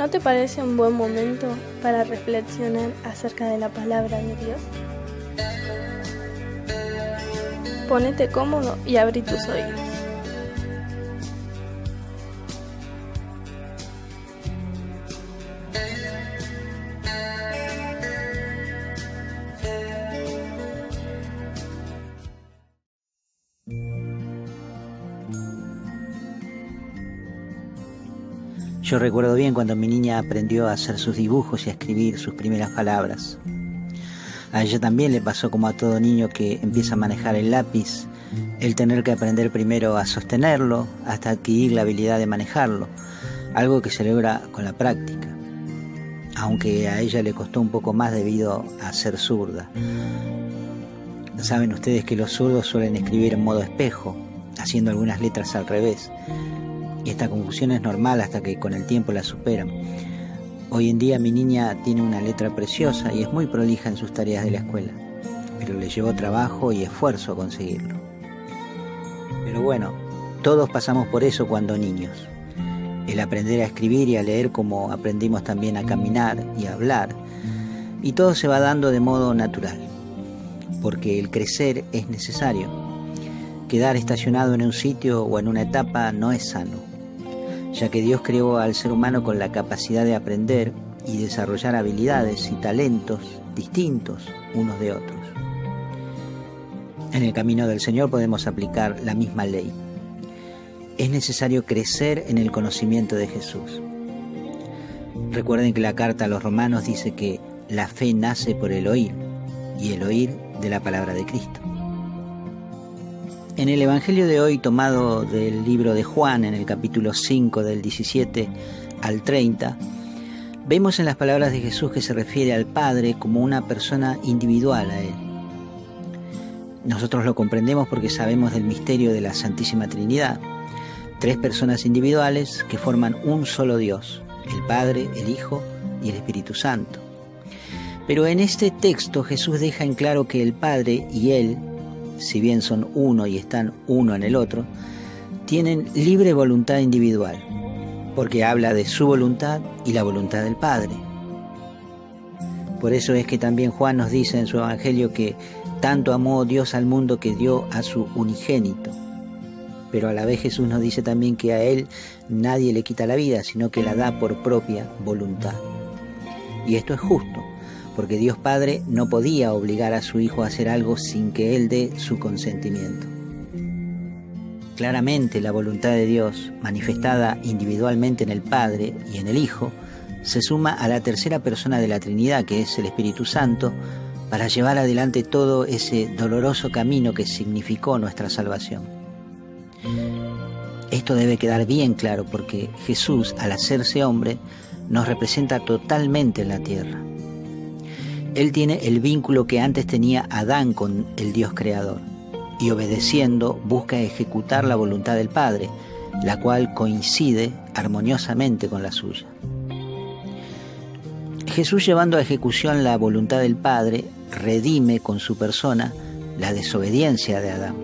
¿No te parece un buen momento para reflexionar acerca de la palabra de Dios? Ponete cómodo y abrí tus oídos. Yo recuerdo bien cuando mi niña aprendió a hacer sus dibujos y a escribir sus primeras palabras. A ella también le pasó como a todo niño que empieza a manejar el lápiz, el tener que aprender primero a sostenerlo hasta adquirir la habilidad de manejarlo, algo que se logra con la práctica, aunque a ella le costó un poco más debido a ser zurda. Saben ustedes que los zurdos suelen escribir en modo espejo, haciendo algunas letras al revés, y esta confusión es normal hasta que con el tiempo la superan. Hoy en día mi niña tiene una letra preciosa y es muy prolija en sus tareas de la escuela, pero le llevó trabajo y esfuerzo conseguirlo. Pero bueno, todos pasamos por eso cuando niños. El aprender a escribir y a leer como aprendimos también a caminar y a hablar. Y todo se va dando de modo natural, porque el crecer es necesario. Quedar estacionado en un sitio o en una etapa no es sano ya que Dios creó al ser humano con la capacidad de aprender y desarrollar habilidades y talentos distintos unos de otros. En el camino del Señor podemos aplicar la misma ley. Es necesario crecer en el conocimiento de Jesús. Recuerden que la carta a los romanos dice que la fe nace por el oír y el oír de la palabra de Cristo. En el Evangelio de hoy, tomado del libro de Juan, en el capítulo 5 del 17 al 30, vemos en las palabras de Jesús que se refiere al Padre como una persona individual a Él. Nosotros lo comprendemos porque sabemos del misterio de la Santísima Trinidad, tres personas individuales que forman un solo Dios, el Padre, el Hijo y el Espíritu Santo. Pero en este texto Jesús deja en claro que el Padre y Él si bien son uno y están uno en el otro, tienen libre voluntad individual, porque habla de su voluntad y la voluntad del Padre. Por eso es que también Juan nos dice en su Evangelio que tanto amó Dios al mundo que dio a su unigénito. Pero a la vez Jesús nos dice también que a Él nadie le quita la vida, sino que la da por propia voluntad. Y esto es justo, porque Dios Padre no podía obligar a su Hijo a hacer algo sin que Él dé su consentimiento. Claramente la voluntad de Dios, manifestada individualmente en el Padre y en el Hijo, se suma a la tercera persona de la Trinidad, que es el Espíritu Santo, para llevar adelante todo ese doloroso camino que significó nuestra salvación. Esto debe quedar bien claro porque Jesús, al hacerse hombre, nos representa totalmente en la tierra. Él tiene el vínculo que antes tenía Adán con el Dios creador y obedeciendo busca ejecutar la voluntad del Padre, la cual coincide armoniosamente con la suya. Jesús llevando a ejecución la voluntad del Padre redime con su persona la desobediencia de Adán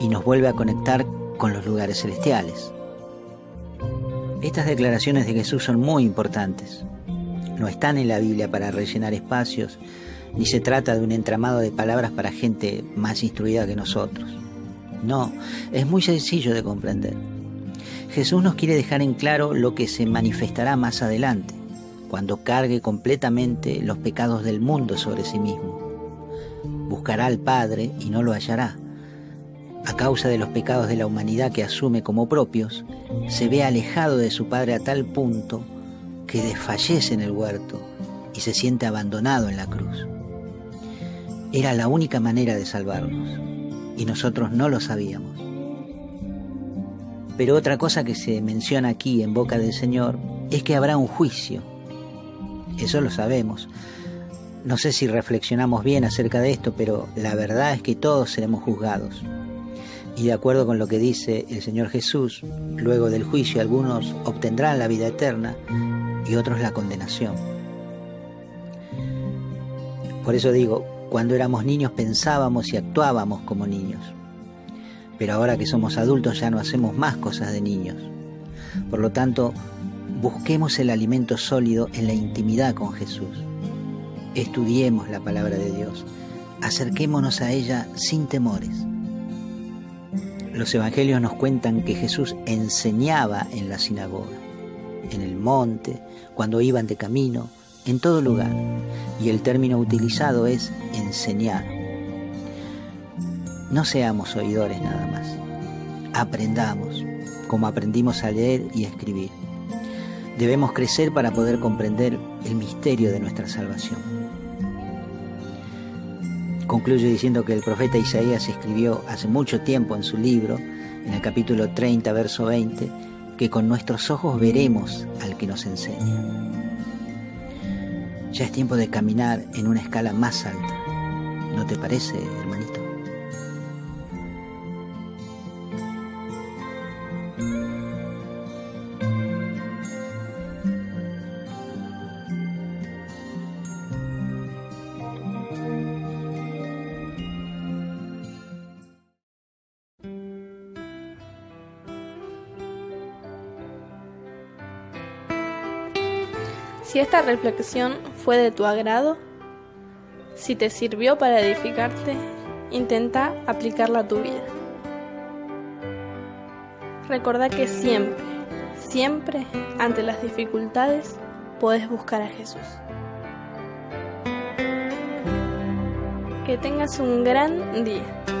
y nos vuelve a conectar con los lugares celestiales. Estas declaraciones de Jesús son muy importantes no están en la Biblia para rellenar espacios, ni se trata de un entramado de palabras para gente más instruida que nosotros. No, es muy sencillo de comprender. Jesús nos quiere dejar en claro lo que se manifestará más adelante, cuando cargue completamente los pecados del mundo sobre sí mismo. Buscará al Padre y no lo hallará. A causa de los pecados de la humanidad que asume como propios, se ve alejado de su Padre a tal punto que desfallece en el huerto y se siente abandonado en la cruz. Era la única manera de salvarnos y nosotros no lo sabíamos. Pero otra cosa que se menciona aquí en boca del Señor es que habrá un juicio. Eso lo sabemos. No sé si reflexionamos bien acerca de esto, pero la verdad es que todos seremos juzgados. Y de acuerdo con lo que dice el Señor Jesús, luego del juicio algunos obtendrán la vida eterna y otros la condenación. Por eso digo, cuando éramos niños pensábamos y actuábamos como niños, pero ahora que somos adultos ya no hacemos más cosas de niños. Por lo tanto, Busquemos el alimento sólido en la intimidad con Jesús. Estudiemos la palabra de Dios. Acerquémonos a ella sin temores. Los evangelios nos cuentan que Jesús enseñaba en la sinagoga, en el monte, cuando iban de camino, en todo lugar. Y el término utilizado es enseñar. No seamos oidores nada más. Aprendamos, como aprendimos a leer y escribir. Debemos crecer para poder comprender el misterio de nuestra salvación. Concluyo diciendo que el profeta Isaías escribió hace mucho tiempo en su libro, en el capítulo 30, verso 20, que con nuestros ojos veremos al que nos enseña. Ya es tiempo de caminar en una escala más alta. ¿No te parece, hermanito? Si esta reflexión fue de tu agrado, si te sirvió para edificarte, intenta aplicarla a tu vida. Recordá que siempre, siempre ante las dificultades puedes buscar a Jesús. Que tengas un gran día.